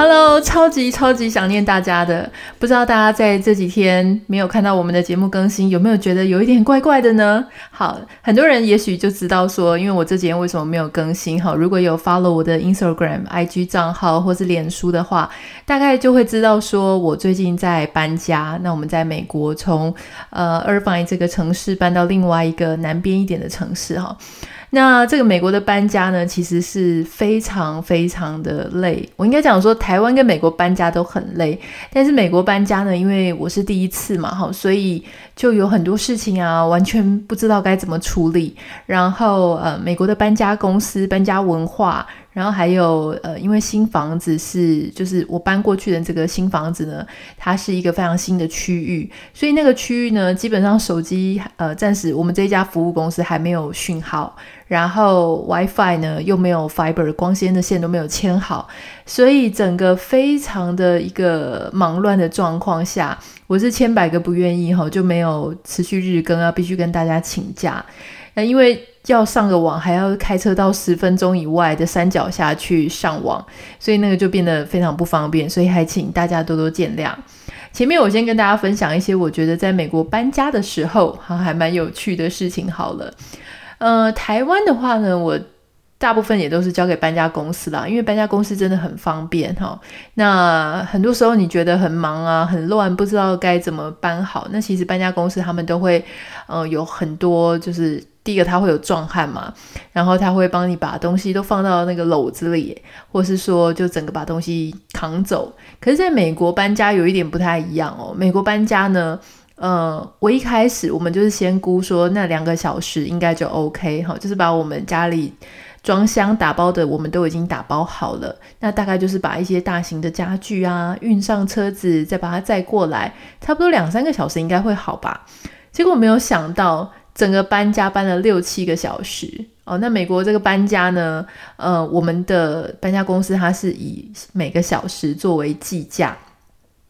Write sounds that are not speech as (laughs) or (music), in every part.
Hello，超级超级想念大家的，不知道大家在这几天没有看到我们的节目更新，有没有觉得有一点怪怪的呢？好，很多人也许就知道说，因为我这几天为什么没有更新？好，如果有 follow 我的 Instagram、IG 账号或是脸书的话，大概就会知道说我最近在搬家。那我们在美国从呃 Irvine 这个城市搬到另外一个南边一点的城市哈。那这个美国的搬家呢，其实是非常非常的累。我应该讲说，台湾跟美国搬家都很累，但是美国搬家呢，因为我是第一次嘛，哈，所以就有很多事情啊，完全不知道该怎么处理。然后，呃，美国的搬家公司、搬家文化。然后还有呃，因为新房子是就是我搬过去的这个新房子呢，它是一个非常新的区域，所以那个区域呢，基本上手机呃，暂时我们这一家服务公司还没有讯号，然后 WiFi 呢又没有 Fiber 光纤的线都没有牵好，所以整个非常的一个忙乱的状况下，我是千百个不愿意哈，就没有持续日更啊，必须跟大家请假，那因为。要上个网，还要开车到十分钟以外的山脚下去上网，所以那个就变得非常不方便，所以还请大家多多见谅。前面我先跟大家分享一些我觉得在美国搬家的时候哈还蛮有趣的事情好了。呃，台湾的话呢，我大部分也都是交给搬家公司啦，因为搬家公司真的很方便哈。那很多时候你觉得很忙啊、很乱，不知道该怎么搬好，那其实搬家公司他们都会呃有很多就是。第一个，他会有壮汉嘛，然后他会帮你把东西都放到那个篓子里，或是说就整个把东西扛走。可是，在美国搬家有一点不太一样哦。美国搬家呢，呃，我一开始我们就是先估说那两个小时应该就 OK 哈，就是把我们家里装箱打包的我们都已经打包好了，那大概就是把一些大型的家具啊运上车子，再把它载过来，差不多两三个小时应该会好吧。结果没有想到。整个搬家搬了六七个小时哦，那美国这个搬家呢，呃，我们的搬家公司它是以每个小时作为计价，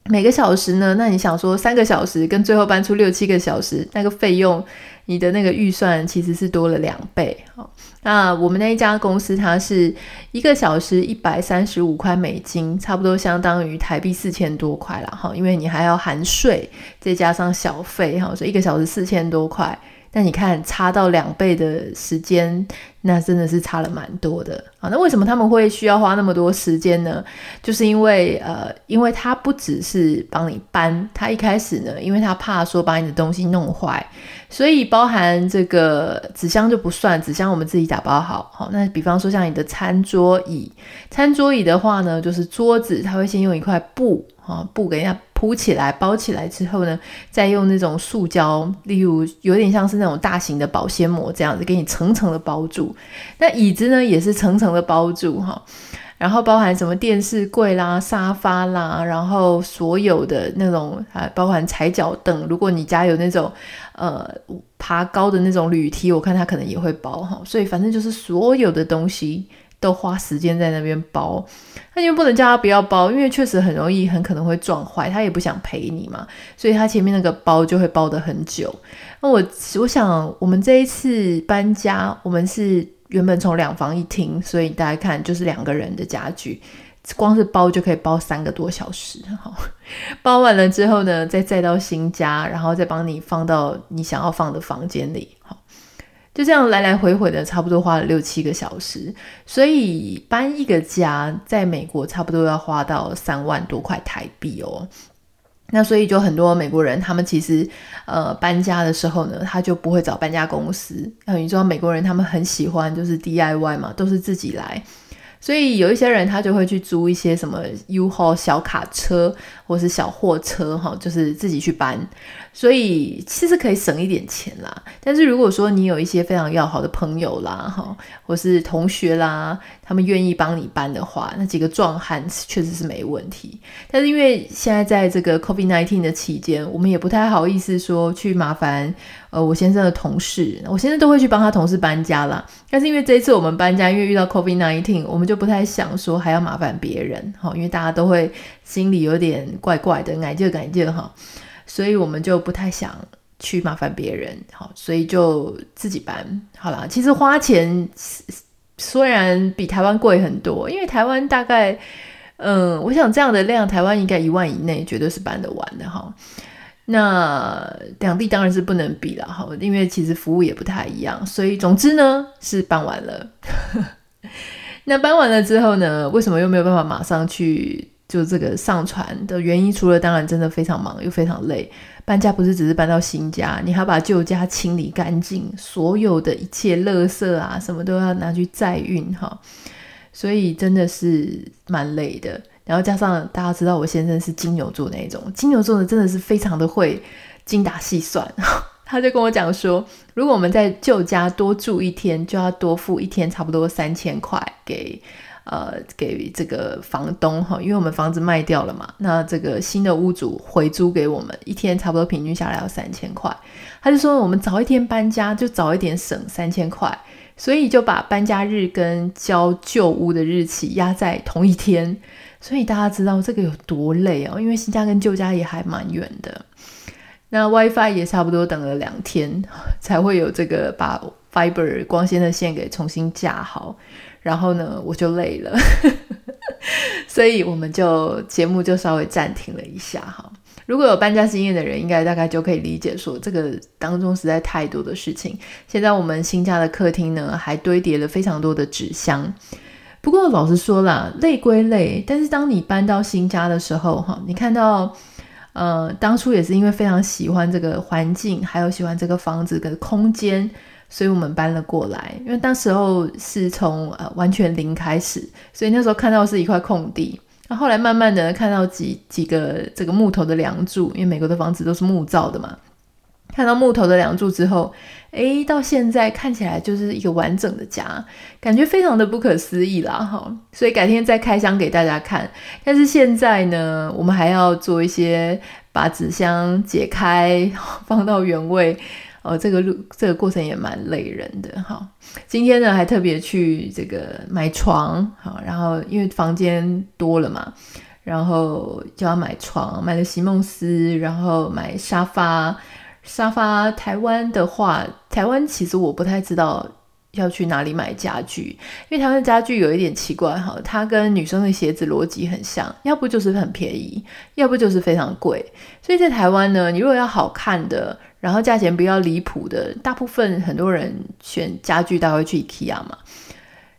每个小时呢，那你想说三个小时跟最后搬出六七个小时那个费用，你的那个预算其实是多了两倍哦。那我们那一家公司它是一个小时一百三十五块美金，差不多相当于台币四千多块了哈，因为你还要含税再加上小费哈，所以一个小时四千多块。但你看，差到两倍的时间，那真的是差了蛮多的啊。那为什么他们会需要花那么多时间呢？就是因为呃，因为他不只是帮你搬，他一开始呢，因为他怕说把你的东西弄坏，所以包含这个纸箱就不算，纸箱我们自己打包好。好，那比方说像你的餐桌椅，餐桌椅的话呢，就是桌子，他会先用一块布啊，布给人家。铺起来，包起来之后呢，再用那种塑胶，例如有点像是那种大型的保鲜膜这样子，给你层层的包住。那椅子呢，也是层层的包住哈。然后包含什么电视柜啦、沙发啦，然后所有的那种啊，包含踩脚凳。如果你家有那种呃爬高的那种铝梯，我看它可能也会包哈。所以反正就是所有的东西。都花时间在那边包，那因为不能叫他不要包，因为确实很容易，很可能会撞坏，他也不想赔你嘛，所以他前面那个包就会包得很久。那我我想，我们这一次搬家，我们是原本从两房一厅，所以大家看就是两个人的家具，光是包就可以包三个多小时。好，包完了之后呢，再载到新家，然后再帮你放到你想要放的房间里。好。就这样来来回回的，差不多花了六七个小时，所以搬一个家在美国差不多要花到三万多块台币哦。那所以就很多美国人，他们其实呃搬家的时候呢，他就不会找搬家公司。那你知道美国人他们很喜欢就是 DIY 嘛，都是自己来。所以有一些人他就会去租一些什么 U-Haul 小卡车或是小货车哈，就是自己去搬。所以其实可以省一点钱啦。但是如果说你有一些非常要好的朋友啦哈，或是同学啦，他们愿意帮你搬的话，那几个壮汉确实是没问题。但是因为现在在这个 COVID-19 的期间，我们也不太好意思说去麻烦呃，我先生的同事，我先生都会去帮他同事搬家啦。但是因为这一次我们搬家，因为遇到 COVID nineteen，我们就不太想说还要麻烦别人，哈，因为大家都会心里有点怪怪的，感觉感觉哈，所以我们就不太想去麻烦别人，好，所以就自己搬好了。其实花钱虽然比台湾贵很多，因为台湾大概，嗯，我想这样的量，台湾应该一万以内绝对是搬得完的哈。那两地当然是不能比了哈，因为其实服务也不太一样，所以总之呢是搬完了。(laughs) 那搬完了之后呢，为什么又没有办法马上去就这个上传的原因？除了当然真的非常忙又非常累，搬家不是只是搬到新家，你还要把旧家清理干净，所有的一切垃圾啊什么都要拿去再运哈，所以真的是蛮累的。然后加上大家知道我先生是金牛座那一种，金牛座的真的是非常的会精打细算，(laughs) 他就跟我讲说，如果我们在旧家多住一天，就要多付一天差不多三千块给呃给这个房东哈，因为我们房子卖掉了嘛，那这个新的屋主回租给我们一天差不多平均下来要三千块，他就说我们早一天搬家就早一点省三千块，所以就把搬家日跟交旧屋的日期压在同一天。所以大家知道这个有多累哦，因为新家跟旧家也还蛮远的。那 WiFi 也差不多等了两天 (laughs) 才会有这个把 Fiber 光纤的线给重新架好，然后呢我就累了，(laughs) 所以我们就节目就稍微暂停了一下哈。如果有搬家经验的人，应该大概就可以理解说这个当中实在太多的事情。现在我们新家的客厅呢，还堆叠了非常多的纸箱。不过老实说啦，累归累，但是当你搬到新家的时候，哈，你看到，呃，当初也是因为非常喜欢这个环境，还有喜欢这个房子跟空间，所以我们搬了过来。因为当时候是从呃完全零开始，所以那时候看到是一块空地，那后来慢慢的看到几几个这个木头的梁柱，因为美国的房子都是木造的嘛。看到木头的梁柱之后，诶，到现在看起来就是一个完整的家，感觉非常的不可思议啦，哈！所以改天再开箱给大家看。但是现在呢，我们还要做一些把纸箱解开，放到原位，哦，这个路这个过程也蛮累人的，哈。今天呢，还特别去这个买床，好，然后因为房间多了嘛，然后就要买床，买了席梦思，然后买沙发。沙发，台湾的话，台湾其实我不太知道要去哪里买家具，因为台湾的家具有一点奇怪哈，它跟女生的鞋子逻辑很像，要不就是很便宜，要不就是非常贵。所以在台湾呢，你如果要好看的，然后价钱不要离谱的，大部分很多人选家具，都会去 IKEA 嘛。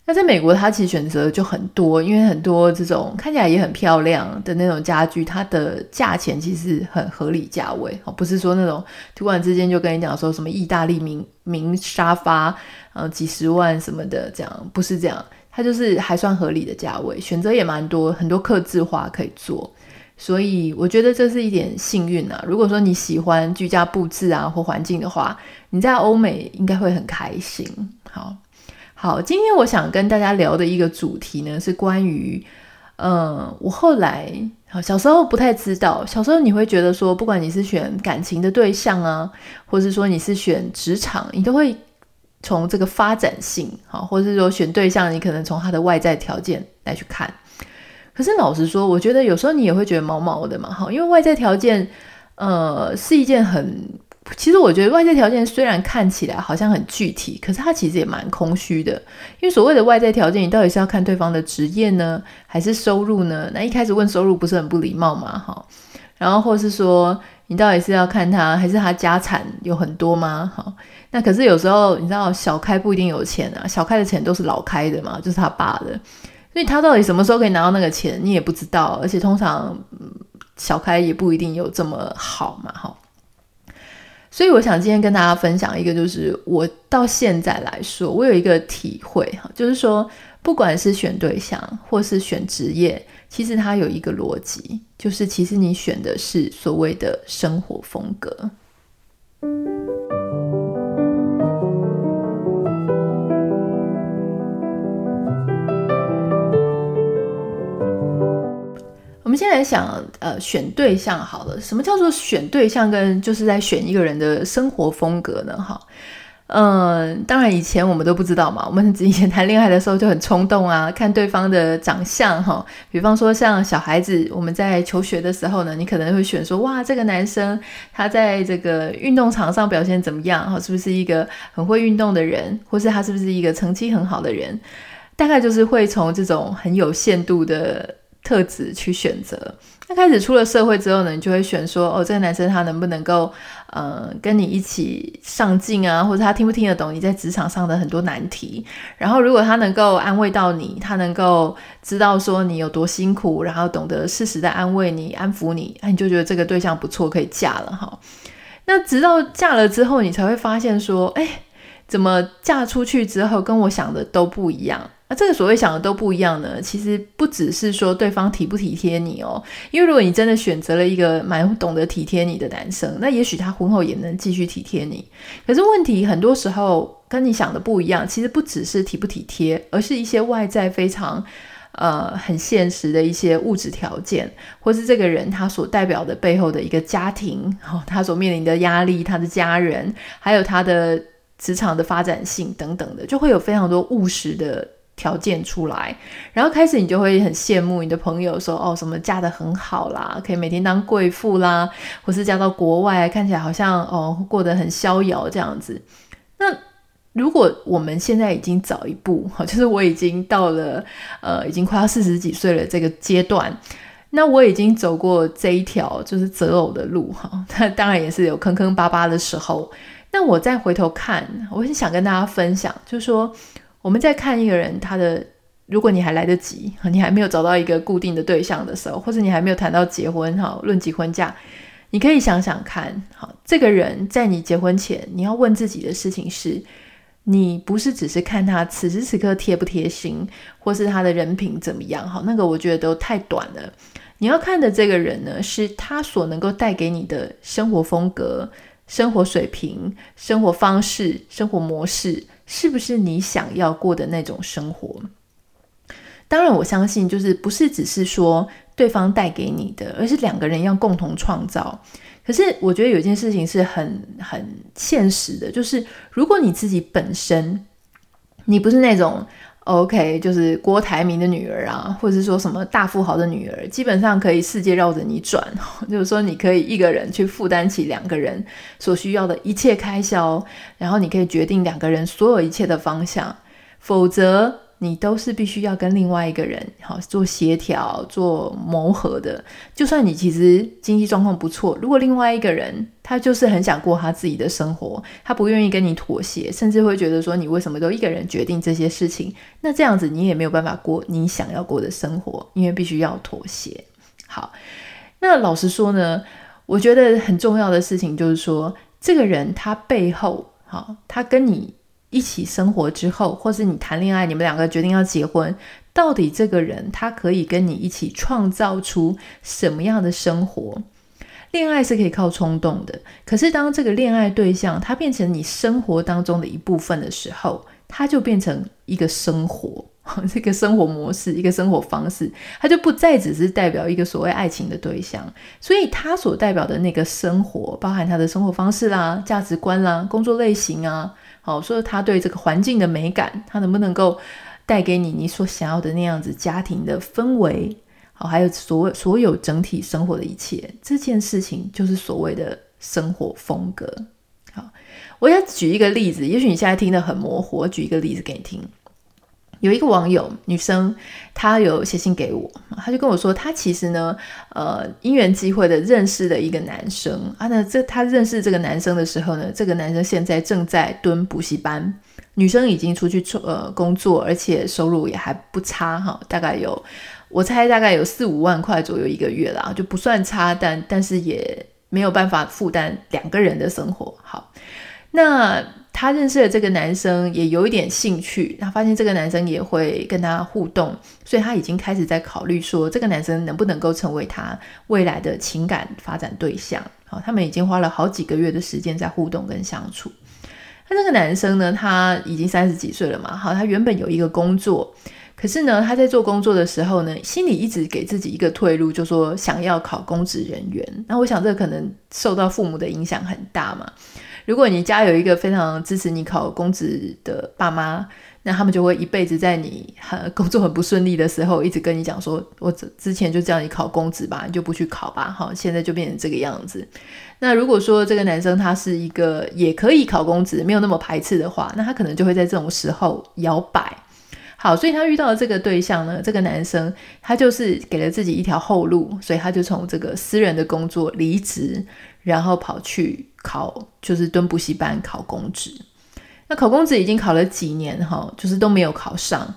那在美国，它其实选择就很多，因为很多这种看起来也很漂亮的那种家具，它的价钱其实很合理价位哦，不是说那种突然之间就跟你讲说什么意大利名名沙发，呃，几十万什么的，这样不是这样，它就是还算合理的价位，选择也蛮多，很多客制化可以做，所以我觉得这是一点幸运啊。如果说你喜欢居家布置啊或环境的话，你在欧美应该会很开心。好。好，今天我想跟大家聊的一个主题呢，是关于，嗯，我后来小时候不太知道，小时候你会觉得说，不管你是选感情的对象啊，或是说你是选职场，你都会从这个发展性，好，或是说选对象，你可能从他的外在条件来去看。可是老实说，我觉得有时候你也会觉得毛毛的嘛，哈，因为外在条件，呃，是一件很。其实我觉得外在条件虽然看起来好像很具体，可是它其实也蛮空虚的。因为所谓的外在条件，你到底是要看对方的职业呢，还是收入呢？那一开始问收入不是很不礼貌嘛？哈，然后或是说你到底是要看他，还是他家产有很多吗？哈，那可是有时候你知道小开不一定有钱啊，小开的钱都是老开的嘛，就是他爸的，所以他到底什么时候可以拿到那个钱，你也不知道。而且通常小开也不一定有这么好嘛，哈。所以我想今天跟大家分享一个，就是我到现在来说，我有一个体会哈，就是说，不管是选对象或是选职业，其实它有一个逻辑，就是其实你选的是所谓的生活风格。先来想，呃，选对象好了。什么叫做选对象？跟就是在选一个人的生活风格呢？哈。嗯，当然以前我们都不知道嘛。我们以前谈恋爱的时候就很冲动啊，(laughs) 看对方的长相哈。比方说像小孩子，我们在求学的时候呢，你可能会选说，哇，这个男生他在这个运动场上表现怎么样？哈，是不是一个很会运动的人，或是他是不是一个成绩很好的人？大概就是会从这种很有限度的特质去选择。那开始出了社会之后呢，你就会选说，哦，这个男生他能不能够，呃，跟你一起上进啊，或者他听不听得懂你在职场上的很多难题。然后，如果他能够安慰到你，他能够知道说你有多辛苦，然后懂得适时的安慰你、安抚你，那你就觉得这个对象不错，可以嫁了哈。那直到嫁了之后，你才会发现说，哎，怎么嫁出去之后跟我想的都不一样。那这个所谓想的都不一样呢，其实不只是说对方体不体贴你哦，因为如果你真的选择了一个蛮懂得体贴你的男生，那也许他婚后也能继续体贴你。可是问题很多时候跟你想的不一样，其实不只是体不体贴，而是一些外在非常呃很现实的一些物质条件，或是这个人他所代表的背后的一个家庭，哦，他所面临的压力，他的家人，还有他的职场的发展性等等的，就会有非常多务实的。条件出来，然后开始你就会很羡慕你的朋友说，哦，什么嫁得很好啦，可以每天当贵妇啦，或是嫁到国外，看起来好像哦过得很逍遥这样子。那如果我们现在已经早一步，(laughs) 就是我已经到了呃已经快要四十几岁了这个阶段，那我已经走过这一条就是择偶的路哈，那当然也是有坑坑巴巴的时候。那我再回头看，我很想跟大家分享，就是说。我们在看一个人，他的，如果你还来得及，你还没有找到一个固定的对象的时候，或者你还没有谈到结婚，哈，论及婚嫁，你可以想想看，好，这个人在你结婚前，你要问自己的事情是，你不是只是看他此时此刻贴不贴心，或是他的人品怎么样，哈，那个我觉得都太短了。你要看的这个人呢，是他所能够带给你的生活风格、生活水平、生活方式、生活模式。是不是你想要过的那种生活？当然，我相信就是不是只是说对方带给你的，而是两个人要共同创造。可是，我觉得有一件事情是很很现实的，就是如果你自己本身你不是那种。OK，就是郭台铭的女儿啊，或者是说什么大富豪的女儿，基本上可以世界绕着你转，(laughs) 就是说你可以一个人去负担起两个人所需要的一切开销，然后你可以决定两个人所有一切的方向，否则。你都是必须要跟另外一个人好做协调、做磨合的。就算你其实经济状况不错，如果另外一个人他就是很想过他自己的生活，他不愿意跟你妥协，甚至会觉得说你为什么都一个人决定这些事情？那这样子你也没有办法过你想要过的生活，因为必须要妥协。好，那老实说呢，我觉得很重要的事情就是说，这个人他背后好，他跟你。一起生活之后，或是你谈恋爱，你们两个决定要结婚，到底这个人他可以跟你一起创造出什么样的生活？恋爱是可以靠冲动的，可是当这个恋爱对象他变成你生活当中的一部分的时候，他就变成一个生活，(laughs) 这个生活模式，一个生活方式，他就不再只是代表一个所谓爱情的对象，所以他所代表的那个生活，包含他的生活方式啦、价值观啦、工作类型啊。好，说他对这个环境的美感，他能不能够带给你你所想要的那样子家庭的氛围？好，还有所所有整体生活的一切，这件事情就是所谓的生活风格。好，我要举一个例子，也许你现在听得很模糊，我举一个例子给你听。有一个网友女生，她有写信给我，她就跟我说，她其实呢，呃，因缘际会的认识了一个男生啊。那这她认识这个男生的时候呢，这个男生现在正在蹲补习班，女生已经出去呃工作，而且收入也还不差哈，大概有我猜大概有四五万块左右一个月啦，就不算差，但但是也没有办法负担两个人的生活。好，那。他认识了这个男生，也有一点兴趣。他发现这个男生也会跟他互动，所以他已经开始在考虑说，这个男生能不能够成为他未来的情感发展对象。好，他们已经花了好几个月的时间在互动跟相处。那这个男生呢，他已经三十几岁了嘛。好，他原本有一个工作，可是呢，他在做工作的时候呢，心里一直给自己一个退路，就说想要考公职人员。那我想这可能受到父母的影响很大嘛。如果你家有一个非常支持你考公职的爸妈，那他们就会一辈子在你很工作很不顺利的时候，一直跟你讲说：“我之前就叫你考公职吧，你就不去考吧。”好，现在就变成这个样子。那如果说这个男生他是一个也可以考公职，没有那么排斥的话，那他可能就会在这种时候摇摆。好，所以他遇到的这个对象呢，这个男生他就是给了自己一条后路，所以他就从这个私人的工作离职，然后跑去。考就是蹲补习班考公职，那考公职已经考了几年哈，就是都没有考上，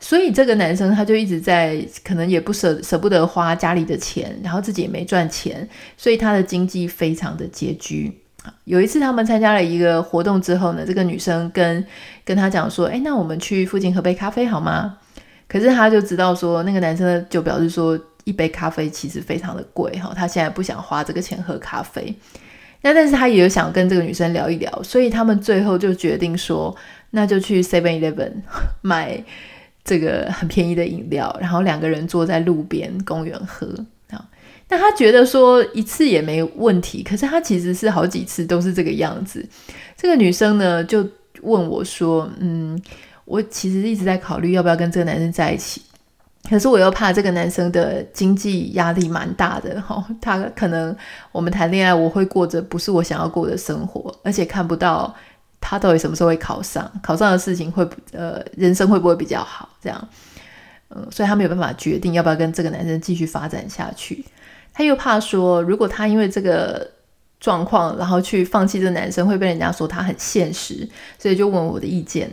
所以这个男生他就一直在，可能也不舍舍不得花家里的钱，然后自己也没赚钱，所以他的经济非常的拮据。有一次他们参加了一个活动之后呢，这个女生跟跟他讲说：“哎，那我们去附近喝杯咖啡好吗？”可是他就知道说，那个男生就表示说，一杯咖啡其实非常的贵哈，他现在不想花这个钱喝咖啡。那但是他也有想跟这个女生聊一聊，所以他们最后就决定说，那就去 Seven Eleven (laughs) 买这个很便宜的饮料，然后两个人坐在路边公园喝啊。那他觉得说一次也没问题，可是他其实是好几次都是这个样子。这个女生呢就问我说：“嗯，我其实一直在考虑要不要跟这个男生在一起。”可是我又怕这个男生的经济压力蛮大的哈，他可能我们谈恋爱，我会过着不是我想要过的生活，而且看不到他到底什么时候会考上，考上的事情会呃人生会不会比较好这样，嗯，所以他没有办法决定要不要跟这个男生继续发展下去。他又怕说，如果他因为这个状况，然后去放弃这个男生，会被人家说他很现实，所以就问我的意见。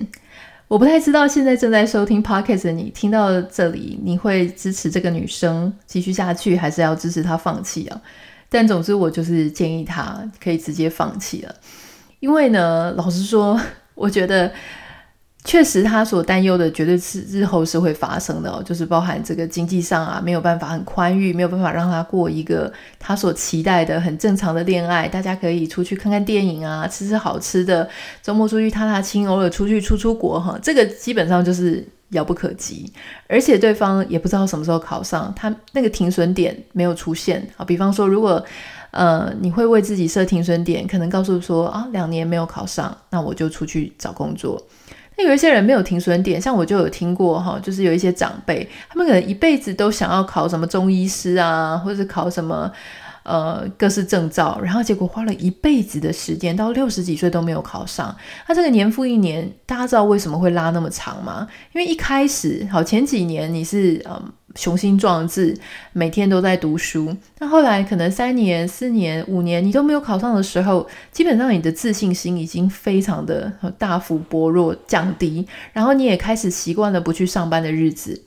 我不太知道现在正在收听 Podcast 的你听到这里，你会支持这个女生继续下去，还是要支持她放弃啊？但总之，我就是建议她可以直接放弃了，因为呢，老实说，我觉得。确实，他所担忧的绝对是日后是会发生的哦，就是包含这个经济上啊，没有办法很宽裕，没有办法让他过一个他所期待的很正常的恋爱。大家可以出去看看电影啊，吃吃好吃的，周末出去踏踏青，偶尔出去出出国哈，这个基本上就是遥不可及。而且对方也不知道什么时候考上，他那个停损点没有出现啊。比方说，如果呃你会为自己设停损点，可能告诉说啊，两年没有考上，那我就出去找工作。那有一些人没有停损点，像我就有听过哈，就是有一些长辈，他们可能一辈子都想要考什么中医师啊，或者是考什么呃各式证照，然后结果花了一辈子的时间，到六十几岁都没有考上。他这个年复一年，大家知道为什么会拉那么长吗？因为一开始好前几年你是嗯。雄心壮志，每天都在读书。那后来可能三年、四年、五年，你都没有考上的时候，基本上你的自信心已经非常的大幅薄弱、降低。然后你也开始习惯了不去上班的日子。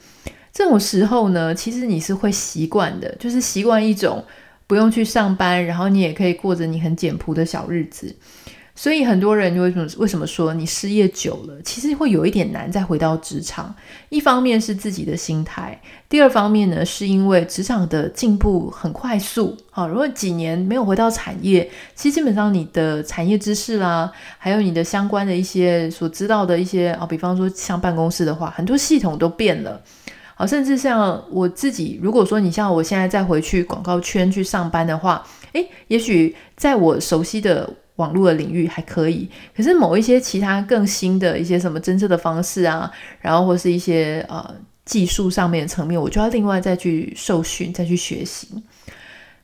这种时候呢，其实你是会习惯的，就是习惯一种不用去上班，然后你也可以过着你很简朴的小日子。所以很多人为什么为什么说你失业久了，其实会有一点难再回到职场。一方面是自己的心态，第二方面呢，是因为职场的进步很快速。好，如果几年没有回到产业，其实基本上你的产业知识啦，还有你的相关的一些所知道的一些啊，比方说像办公室的话，很多系统都变了。好，甚至像我自己，如果说你像我现在再回去广告圈去上班的话，诶，也许在我熟悉的。网络的领域还可以，可是某一些其他更新的一些什么侦测的方式啊，然后或是一些呃技术上面的层面，我就要另外再去受训，再去学习。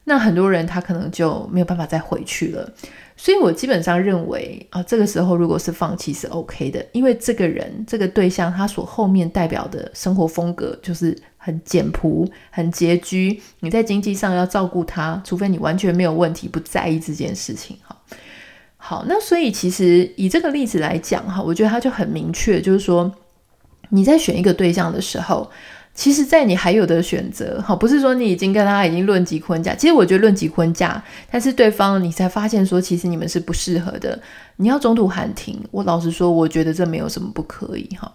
那很多人他可能就没有办法再回去了，所以我基本上认为啊，这个时候如果是放弃是 OK 的，因为这个人这个对象他所后面代表的生活风格就是很简朴、很拮据，你在经济上要照顾他，除非你完全没有问题，不在意这件事情哈。好那所以其实以这个例子来讲哈，我觉得他就很明确，就是说你在选一个对象的时候，其实，在你还有的选择，哈，不是说你已经跟他已经论及婚嫁，其实我觉得论及婚嫁，但是对方你才发现说，其实你们是不适合的，你要中途喊停。我老实说，我觉得这没有什么不可以哈。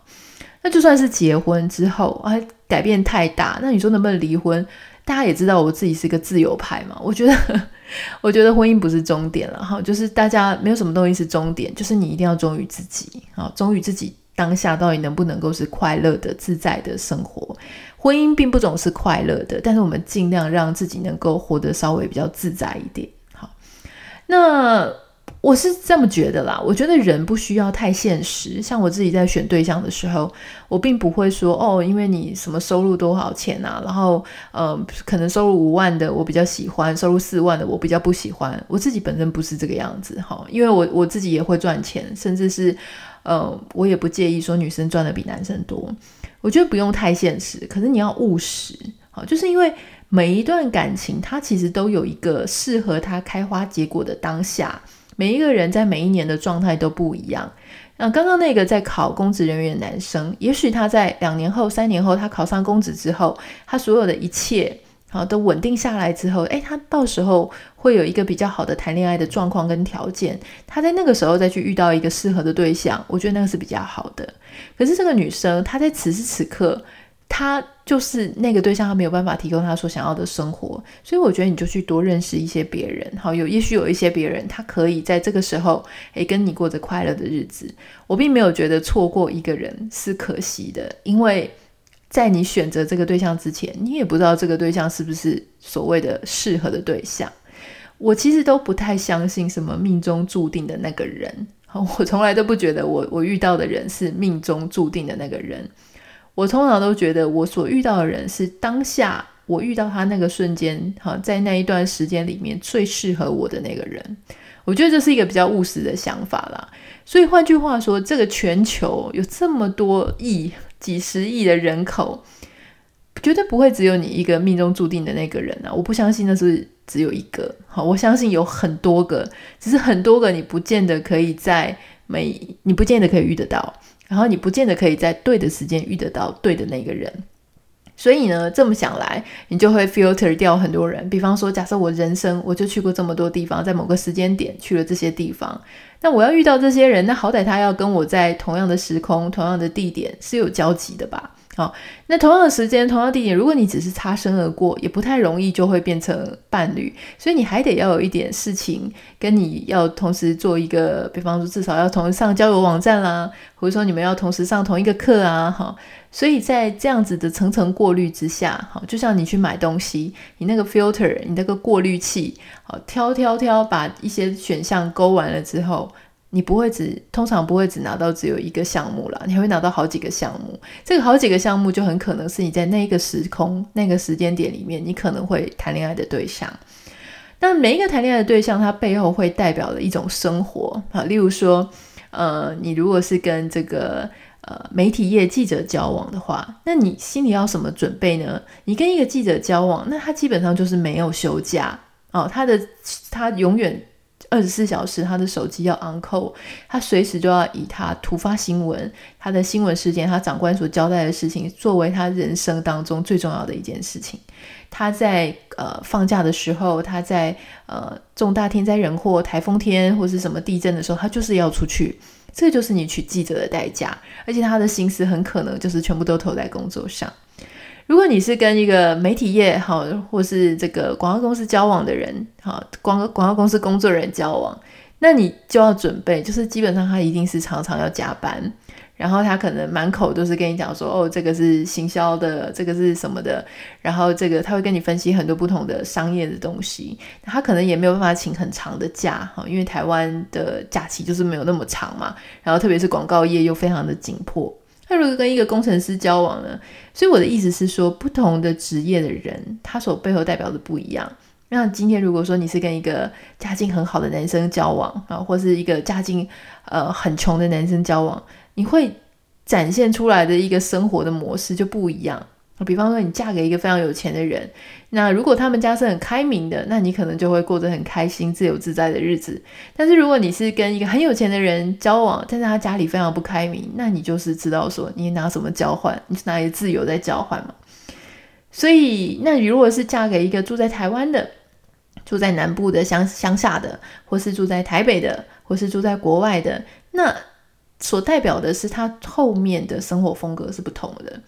那就算是结婚之后啊，改变太大，那你说能不能离婚？大家也知道我自己是个自由派嘛，我觉得，(laughs) 我觉得婚姻不是终点了哈，就是大家没有什么东西是终点，就是你一定要忠于自己啊，忠于自己当下到底能不能够是快乐的、自在的生活。婚姻并不总是快乐的，但是我们尽量让自己能够活得稍微比较自在一点。好，那。我是这么觉得啦，我觉得人不需要太现实。像我自己在选对象的时候，我并不会说哦，因为你什么收入多少钱啊，然后呃，可能收入五万的我比较喜欢，收入四万的我比较不喜欢。我自己本身不是这个样子哈，因为我我自己也会赚钱，甚至是呃，我也不介意说女生赚的比男生多。我觉得不用太现实，可是你要务实，好，就是因为每一段感情它其实都有一个适合它开花结果的当下。每一个人在每一年的状态都不一样。那刚刚那个在考公职人员的男生，也许他在两年后、三年后，他考上公职之后，他所有的一切啊都稳定下来之后，诶，他到时候会有一个比较好的谈恋爱的状况跟条件。他在那个时候再去遇到一个适合的对象，我觉得那个是比较好的。可是这个女生，她在此时此刻。他就是那个对象，他没有办法提供他所想要的生活，所以我觉得你就去多认识一些别人，好，有也许有一些别人，他可以在这个时候，诶，跟你过着快乐的日子。我并没有觉得错过一个人是可惜的，因为在你选择这个对象之前，你也不知道这个对象是不是所谓的适合的对象。我其实都不太相信什么命中注定的那个人，好我从来都不觉得我我遇到的人是命中注定的那个人。我通常都觉得，我所遇到的人是当下我遇到他那个瞬间，哈，在那一段时间里面最适合我的那个人。我觉得这是一个比较务实的想法啦。所以换句话说，这个全球有这么多亿、几十亿的人口，绝对不会只有你一个命中注定的那个人啊！我不相信那是只有一个，好，我相信有很多个，只是很多个你不见得可以在每，你不见得可以遇得到。然后你不见得可以在对的时间遇得到对的那个人，所以呢，这么想来，你就会 filter 掉很多人。比方说，假设我人生我就去过这么多地方，在某个时间点去了这些地方，那我要遇到这些人，那好歹他要跟我在同样的时空、同样的地点是有交集的吧？好，那同样的时间、同样地点，如果你只是擦身而过，也不太容易就会变成伴侣。所以你还得要有一点事情跟你要同时做一个，比方说至少要同时上交友网站啦，或者说你们要同时上同一个课啊，哈。所以在这样子的层层过滤之下，哈，就像你去买东西，你那个 filter，你那个过滤器，好，挑挑挑，把一些选项勾完了之后。你不会只，通常不会只拿到只有一个项目啦，你还会拿到好几个项目。这个好几个项目就很可能是你在那一个时空、那个时间点里面，你可能会谈恋爱的对象。那每一个谈恋爱的对象，它背后会代表了一种生活啊。例如说，呃，你如果是跟这个呃媒体业记者交往的话，那你心里要什么准备呢？你跟一个记者交往，那他基本上就是没有休假哦，他的他永远。二十四小时，他的手机要 on call，他随时就要以他突发新闻、他的新闻事件、他长官所交代的事情，作为他人生当中最重要的一件事情。他在呃放假的时候，他在呃重大天灾人祸、台风天或是什么地震的时候，他就是要出去。这就是你娶记者的代价，而且他的心思很可能就是全部都投在工作上。如果你是跟一个媒体业好，或是这个广告公司交往的人，好，广广告公司工作人员交往，那你就要准备，就是基本上他一定是常常要加班，然后他可能满口都是跟你讲说，哦，这个是行销的，这个是什么的，然后这个他会跟你分析很多不同的商业的东西，他可能也没有办法请很长的假，哈，因为台湾的假期就是没有那么长嘛，然后特别是广告业又非常的紧迫。那如果跟一个工程师交往呢？所以我的意思是说，不同的职业的人，他所背后代表的不一样。那今天如果说你是跟一个家境很好的男生交往啊，或是一个家境呃很穷的男生交往，你会展现出来的一个生活的模式就不一样。比方说，你嫁给一个非常有钱的人，那如果他们家是很开明的，那你可能就会过着很开心、自由自在的日子。但是如果你是跟一个很有钱的人交往，但是他家里非常不开明，那你就是知道说，你拿什么交换？你是拿你自由在交换嘛？所以，那你如果是嫁给一个住在台湾的、住在南部的乡乡下的，或是住在台北的，或是住在国外的，那所代表的是他后面的生活风格是不同的。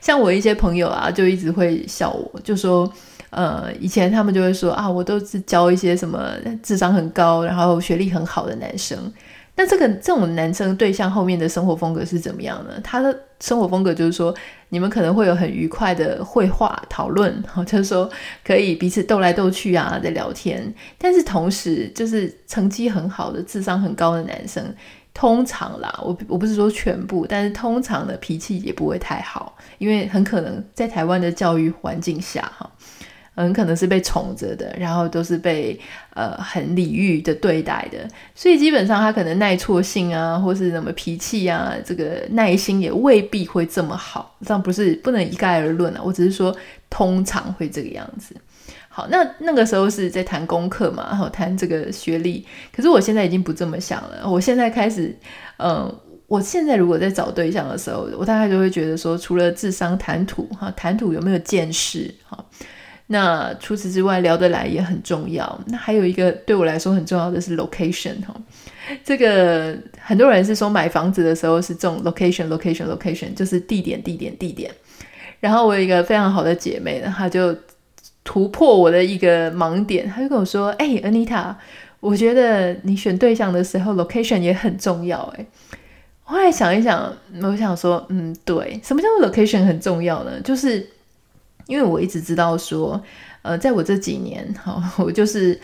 像我一些朋友啊，就一直会笑我，就说，呃，以前他们就会说啊，我都是交一些什么智商很高，然后学历很好的男生。那这个这种男生对象后面的生活风格是怎么样呢？他的生活风格就是说，你们可能会有很愉快的绘画讨论，(laughs) 就是说可以彼此斗来斗去啊，在聊天。但是同时，就是成绩很好的、智商很高的男生，通常啦，我我不是说全部，但是通常的脾气也不会太好，因为很可能在台湾的教育环境下，哈。很可能是被宠着的，然后都是被呃很礼遇的对待的，所以基本上他可能耐挫性啊，或是什么脾气啊，这个耐心也未必会这么好。这样不是不能一概而论啊，我只是说通常会这个样子。好，那那个时候是在谈功课嘛，然后谈这个学历。可是我现在已经不这么想了，我现在开始，嗯、我现在如果在找对象的时候，我大概就会觉得说，除了智商谈吐哈，谈吐有没有见识哈。那除此之外，聊得来也很重要。那还有一个对我来说很重要的是 location 哈，这个很多人是说买房子的时候是这种 location location location，就是地点地点地点。然后我有一个非常好的姐妹，她就突破我的一个盲点，他就跟我说：“哎，Anita，我觉得你选对象的时候 location 也很重要。”哎，后来想一想，我想说，嗯，对，什么叫做 location 很重要呢？就是。因为我一直知道说，呃，在我这几年，哈，我就是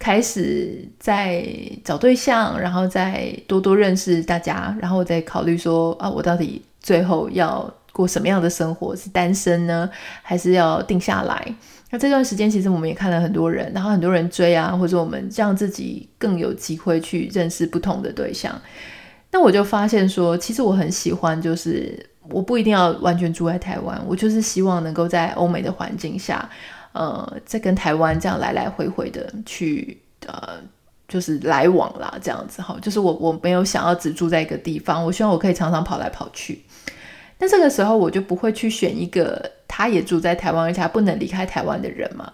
开始在找对象，然后再多多认识大家，然后再考虑说，啊，我到底最后要过什么样的生活？是单身呢，还是要定下来？那这段时间其实我们也看了很多人，然后很多人追啊，或者我们让自己更有机会去认识不同的对象。那我就发现说，其实我很喜欢，就是。我不一定要完全住在台湾，我就是希望能够在欧美的环境下，呃，再跟台湾这样来来回回的去，呃，就是来往啦，这样子哈，就是我我没有想要只住在一个地方，我希望我可以常常跑来跑去。那这个时候我就不会去选一个他也住在台湾，而且他不能离开台湾的人嘛，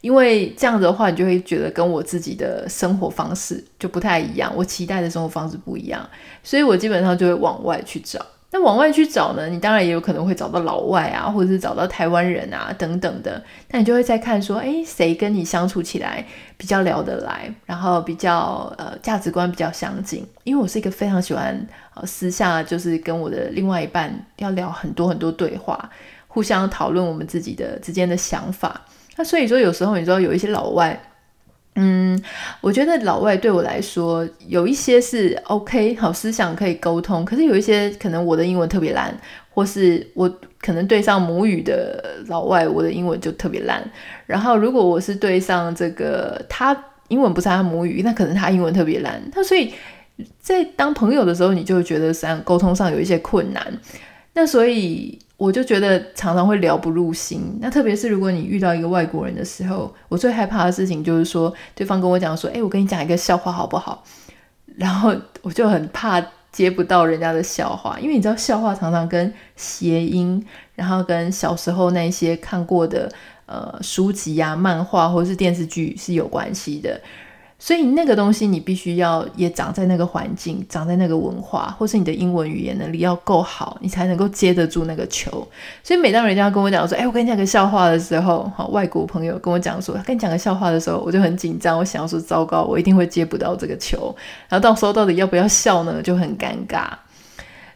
因为这样的话，你就会觉得跟我自己的生活方式就不太一样，我期待的生活方式不一样，所以我基本上就会往外去找。那往外去找呢？你当然也有可能会找到老外啊，或者是找到台湾人啊等等的。那你就会再看说，诶，谁跟你相处起来比较聊得来，然后比较呃价值观比较相近。因为我是一个非常喜欢呃私下就是跟我的另外一半要聊很多很多对话，互相讨论我们自己的之间的想法。那所以说有时候你知道有一些老外。嗯，我觉得老外对我来说有一些是 OK，好，思想可以沟通，可是有一些可能我的英文特别烂，或是我可能对上母语的老外，我的英文就特别烂。然后如果我是对上这个他英文不是他母语，那可能他英文特别烂。那所以在当朋友的时候，你就觉得上沟通上有一些困难。那所以。我就觉得常常会聊不入心，那特别是如果你遇到一个外国人的时候，我最害怕的事情就是说，对方跟我讲说，诶，我跟你讲一个笑话好不好？然后我就很怕接不到人家的笑话，因为你知道笑话常常跟谐音，然后跟小时候那些看过的呃书籍啊、漫画或是电视剧是有关系的。所以那个东西你必须要也长在那个环境，长在那个文化，或是你的英文语言能力要够好，你才能够接得住那个球。所以每当人家跟我讲说：“哎，我跟你讲个笑话”的时候，好，外国朋友跟我讲说：“跟你讲个笑话”的时候，我就很紧张，我想要说：“糟糕，我一定会接不到这个球。”然后到时候到底要不要笑呢？就很尴尬。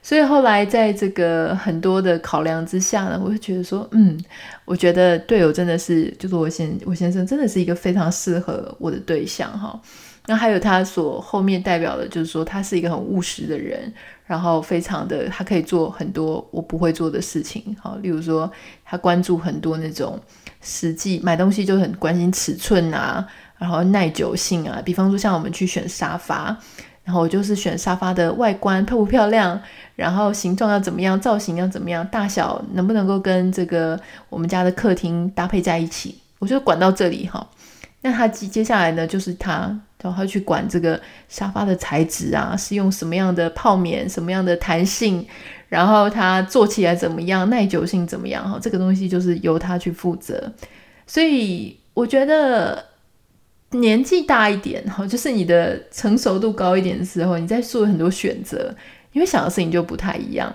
所以后来在这个很多的考量之下呢，我就觉得说，嗯，我觉得队友真的是，就是我先我先生真的是一个非常适合我的对象哈。那还有他所后面代表的，就是说他是一个很务实的人，然后非常的他可以做很多我不会做的事情，好，例如说他关注很多那种实际买东西就很关心尺寸啊，然后耐久性啊，比方说像我们去选沙发。然后我就是选沙发的外观漂不漂亮，然后形状要怎么样，造型要怎么样，大小能不能够跟这个我们家的客厅搭配在一起，我就管到这里哈。那他接接下来呢，就是他，然后他去管这个沙发的材质啊，是用什么样的泡棉，什么样的弹性，然后它坐起来怎么样，耐久性怎么样哈，这个东西就是由他去负责。所以我觉得。年纪大一点，哈，就是你的成熟度高一点的时候，你在做很多选择，你会想的事情就不太一样。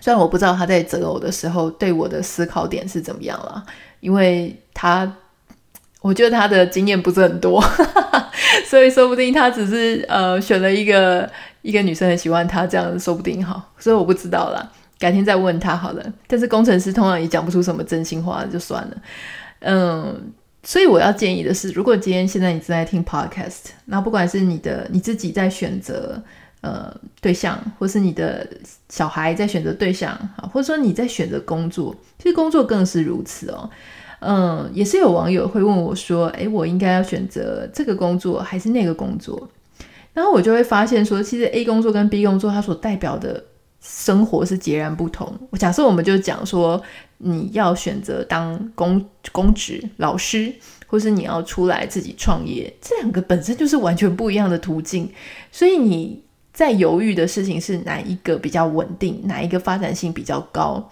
虽然我不知道他在择偶的时候对我的思考点是怎么样了，因为他，我觉得他的经验不是很多，(laughs) 所以说不定他只是呃选了一个一个女生很喜欢他这样，说不定哈，所以我不知道啦，改天再问他好了。但是工程师通常也讲不出什么真心话，就算了。嗯，所以我要建议的是，如果今天现在你正在听 podcast，那不管是你的你自己在选择呃对象，或是你的小孩在选择对象，啊，或者说你在选择工作，其实工作更是如此哦。嗯，也是有网友会问我说：“诶，我应该要选择这个工作还是那个工作？”然后我就会发现说，其实 A 工作跟 B 工作它所代表的生活是截然不同。我假设我们就讲说，你要选择当公公职老师，或是你要出来自己创业，这两个本身就是完全不一样的途径。所以你在犹豫的事情是哪一个比较稳定，哪一个发展性比较高？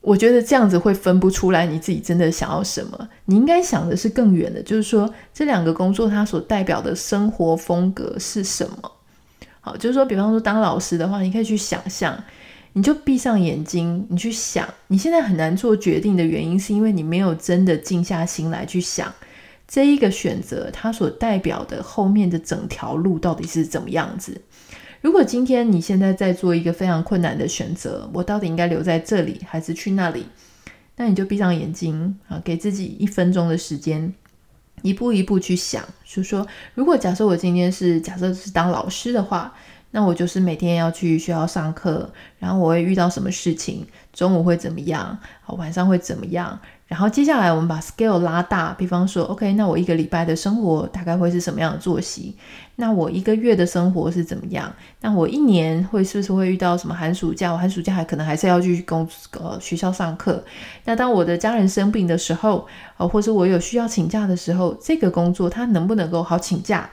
我觉得这样子会分不出来你自己真的想要什么。你应该想的是更远的，就是说这两个工作它所代表的生活风格是什么。好，就是说，比方说当老师的话，你可以去想象，你就闭上眼睛，你去想，你现在很难做决定的原因，是因为你没有真的静下心来去想这一个选择它所代表的后面的整条路到底是怎么样子。如果今天你现在在做一个非常困难的选择，我到底应该留在这里还是去那里？那你就闭上眼睛啊，给自己一分钟的时间，一步一步去想，就说，如果假设我今天是假设是当老师的话，那我就是每天要去学校上课，然后我会遇到什么事情，中午会怎么样，晚上会怎么样？然后接下来我们把 scale 拉大，比方说，OK，那我一个礼拜的生活大概会是什么样的作息？那我一个月的生活是怎么样？那我一年会是不是会遇到什么寒暑假？我寒暑假还可能还是要去公呃学校上课。那当我的家人生病的时候，呃，或是我有需要请假的时候，这个工作它能不能够好请假？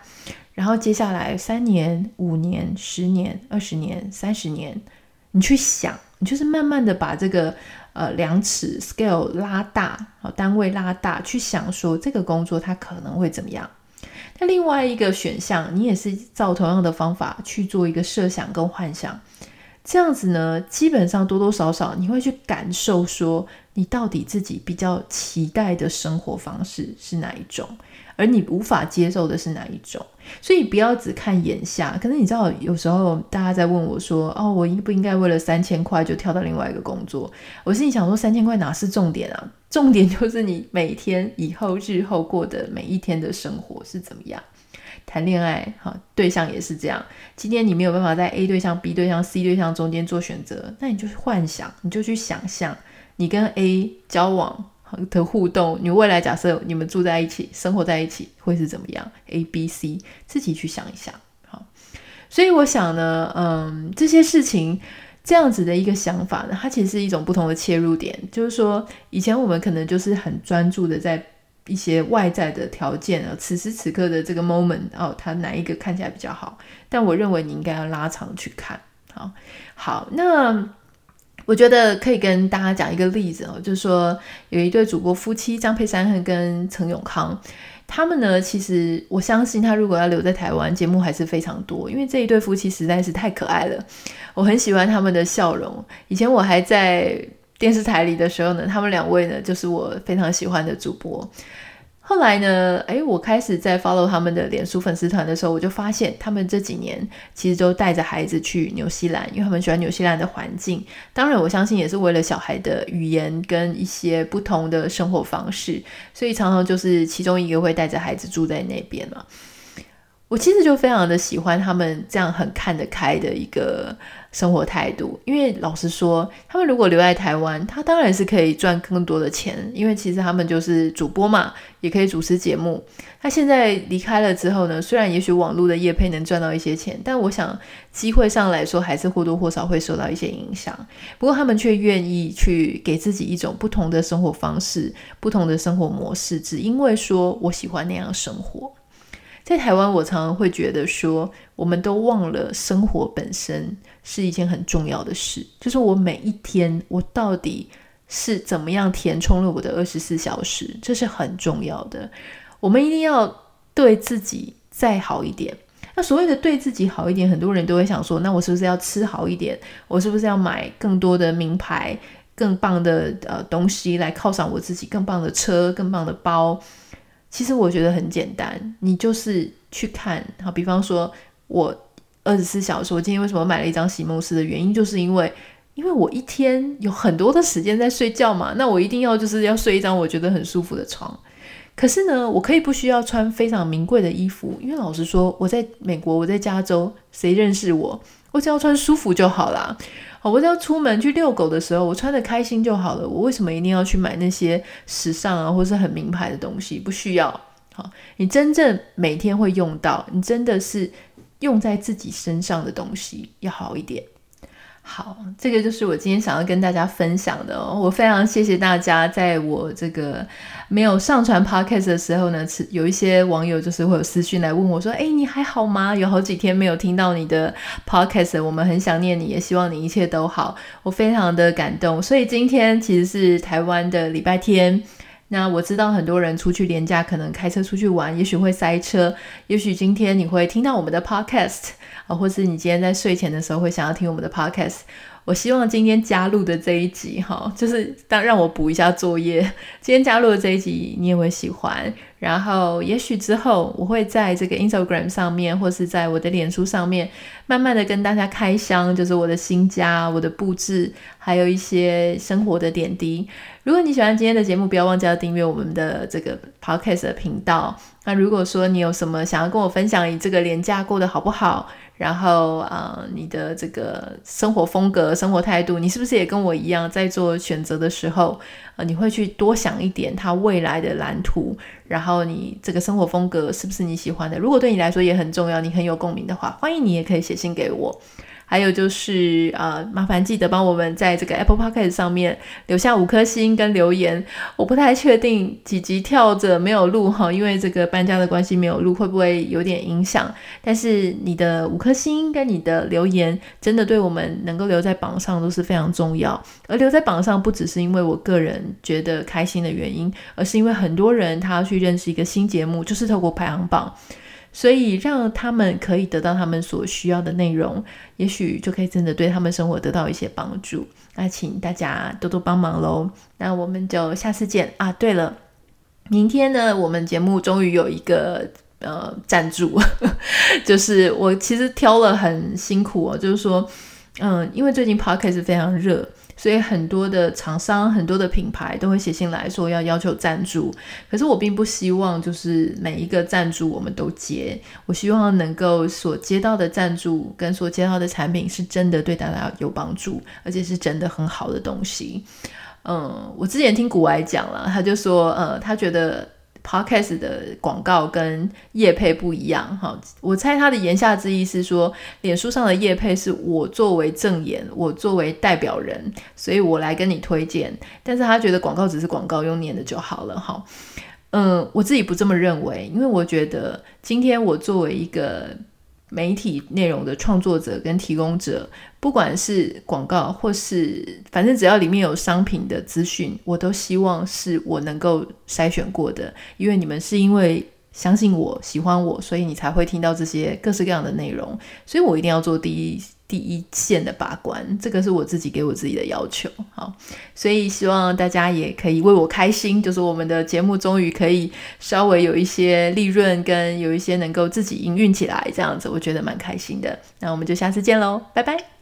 然后接下来三年、五年、十年、二十年、三十年，你去想，你就是慢慢的把这个。呃，量尺 scale 拉大，好，单位拉大，去想说这个工作它可能会怎么样。那另外一个选项，你也是照同样的方法去做一个设想跟幻想，这样子呢，基本上多多少少你会去感受说，你到底自己比较期待的生活方式是哪一种。而你无法接受的是哪一种？所以不要只看眼下。可是你知道，有时候大家在问我说：“哦，我应不应该为了三千块就跳到另外一个工作？”我心里想说，三千块哪是重点啊？重点就是你每天以后、日后过的每一天的生活是怎么样。谈恋爱，哈，对象也是这样。今天你没有办法在 A 对象、B 对象、C 对象中间做选择，那你就幻想，你就去想象，你跟 A 交往。的互动，你未来假设你们住在一起，生活在一起会是怎么样？A、B、C，自己去想一想。好，所以我想呢，嗯，这些事情这样子的一个想法呢，它其实是一种不同的切入点。就是说，以前我们可能就是很专注的在一些外在的条件啊，此时此刻的这个 moment 哦，它哪一个看起来比较好？但我认为你应该要拉长去看。好，好，那。我觉得可以跟大家讲一个例子哦，就是说有一对主播夫妻张佩珊跟陈永康，他们呢，其实我相信他如果要留在台湾，节目还是非常多，因为这一对夫妻实在是太可爱了，我很喜欢他们的笑容。以前我还在电视台里的时候呢，他们两位呢，就是我非常喜欢的主播。后来呢，诶，我开始在 follow 他们的脸书粉丝团的时候，我就发现他们这几年其实都带着孩子去纽西兰，因为他们喜欢纽西兰的环境。当然，我相信也是为了小孩的语言跟一些不同的生活方式，所以常常就是其中一个会带着孩子住在那边嘛。我其实就非常的喜欢他们这样很看得开的一个生活态度，因为老实说，他们如果留在台湾，他当然是可以赚更多的钱，因为其实他们就是主播嘛，也可以主持节目。他现在离开了之后呢，虽然也许网络的业配能赚到一些钱，但我想机会上来说，还是或多或少会受到一些影响。不过他们却愿意去给自己一种不同的生活方式、不同的生活模式，只因为说我喜欢那样生活。在台湾，我常常会觉得说，我们都忘了生活本身是一件很重要的事。就是我每一天，我到底是怎么样填充了我的二十四小时，这是很重要的。我们一定要对自己再好一点。那所谓的对自己好一点，很多人都会想说，那我是不是要吃好一点？我是不是要买更多的名牌、更棒的呃东西来犒赏我自己？更棒的车、更棒的包？其实我觉得很简单，你就是去看。好，比方说我二十四小时，我今天为什么买了一张席梦思的原因，就是因为因为我一天有很多的时间在睡觉嘛，那我一定要就是要睡一张我觉得很舒服的床。可是呢，我可以不需要穿非常名贵的衣服，因为老实说，我在美国，我在加州，谁认识我？我只要穿舒服就好啦。好，我只要出门去遛狗的时候，我穿得开心就好了。我为什么一定要去买那些时尚啊，或是很名牌的东西？不需要。好，你真正每天会用到，你真的是用在自己身上的东西要好一点。好，这个就是我今天想要跟大家分享的哦。我非常谢谢大家，在我这个没有上传 podcast 的时候呢，有一些网友就是会有私讯来问我说：“诶，你还好吗？有好几天没有听到你的 podcast，我们很想念你，也希望你一切都好。”我非常的感动。所以今天其实是台湾的礼拜天。那我知道很多人出去连假，可能开车出去玩，也许会塞车。也许今天你会听到我们的 podcast 啊，或是你今天在睡前的时候会想要听我们的 podcast。我希望今天加入的这一集，哈，就是当让我补一下作业。(laughs) 今天加入的这一集，你也会喜欢。然后，也许之后我会在这个 Instagram 上面，或是在我的脸书上面，慢慢的跟大家开箱，就是我的新家、我的布置，还有一些生活的点滴。如果你喜欢今天的节目，不要忘记要订阅我们的这个 Podcast 的频道。那如果说你有什么想要跟我分享，你这个连假过得好不好？然后啊、你的这个生活风格、生活态度，你是不是也跟我一样，在做选择的时候，呃，你会去多想一点他未来的蓝图？然后你这个生活风格是不是你喜欢的？如果对你来说也很重要，你很有共鸣的话，欢迎你也可以写信给我。还有就是，呃，麻烦记得帮我们在这个 Apple Podcast 上面留下五颗星跟留言。我不太确定几集跳着没有录哈，因为这个搬家的关系没有录，会不会有点影响？但是你的五颗星跟你的留言，真的对我们能够留在榜上都是非常重要。而留在榜上不只是因为我个人觉得开心的原因，而是因为很多人他要去认识一个新节目，就是透过排行榜。所以让他们可以得到他们所需要的内容，也许就可以真的对他们生活得到一些帮助。那请大家多多帮忙喽。那我们就下次见啊！对了，明天呢，我们节目终于有一个呃赞助，(laughs) 就是我其实挑了很辛苦哦，就是说，嗯，因为最近 Podcast 非常热。所以很多的厂商、很多的品牌都会写信来说要要求赞助，可是我并不希望就是每一个赞助我们都接，我希望能够所接到的赞助跟所接到的产品是真的对大家有帮助，而且是真的很好的东西。嗯，我之前听古埃讲了，他就说，呃，他觉得。Podcast 的广告跟叶配不一样，哈，我猜他的言下之意是说，脸书上的叶配是我作为证言，我作为代表人，所以我来跟你推荐。但是他觉得广告只是广告，用念的就好了，哈，嗯，我自己不这么认为，因为我觉得今天我作为一个。媒体内容的创作者跟提供者，不管是广告或是反正只要里面有商品的资讯，我都希望是我能够筛选过的，因为你们是因为相信我、喜欢我，所以你才会听到这些各式各样的内容，所以我一定要做第一。第一线的把关，这个是我自己给我自己的要求。好，所以希望大家也可以为我开心，就是我们的节目终于可以稍微有一些利润，跟有一些能够自己营运起来，这样子我觉得蛮开心的。那我们就下次见喽，拜拜。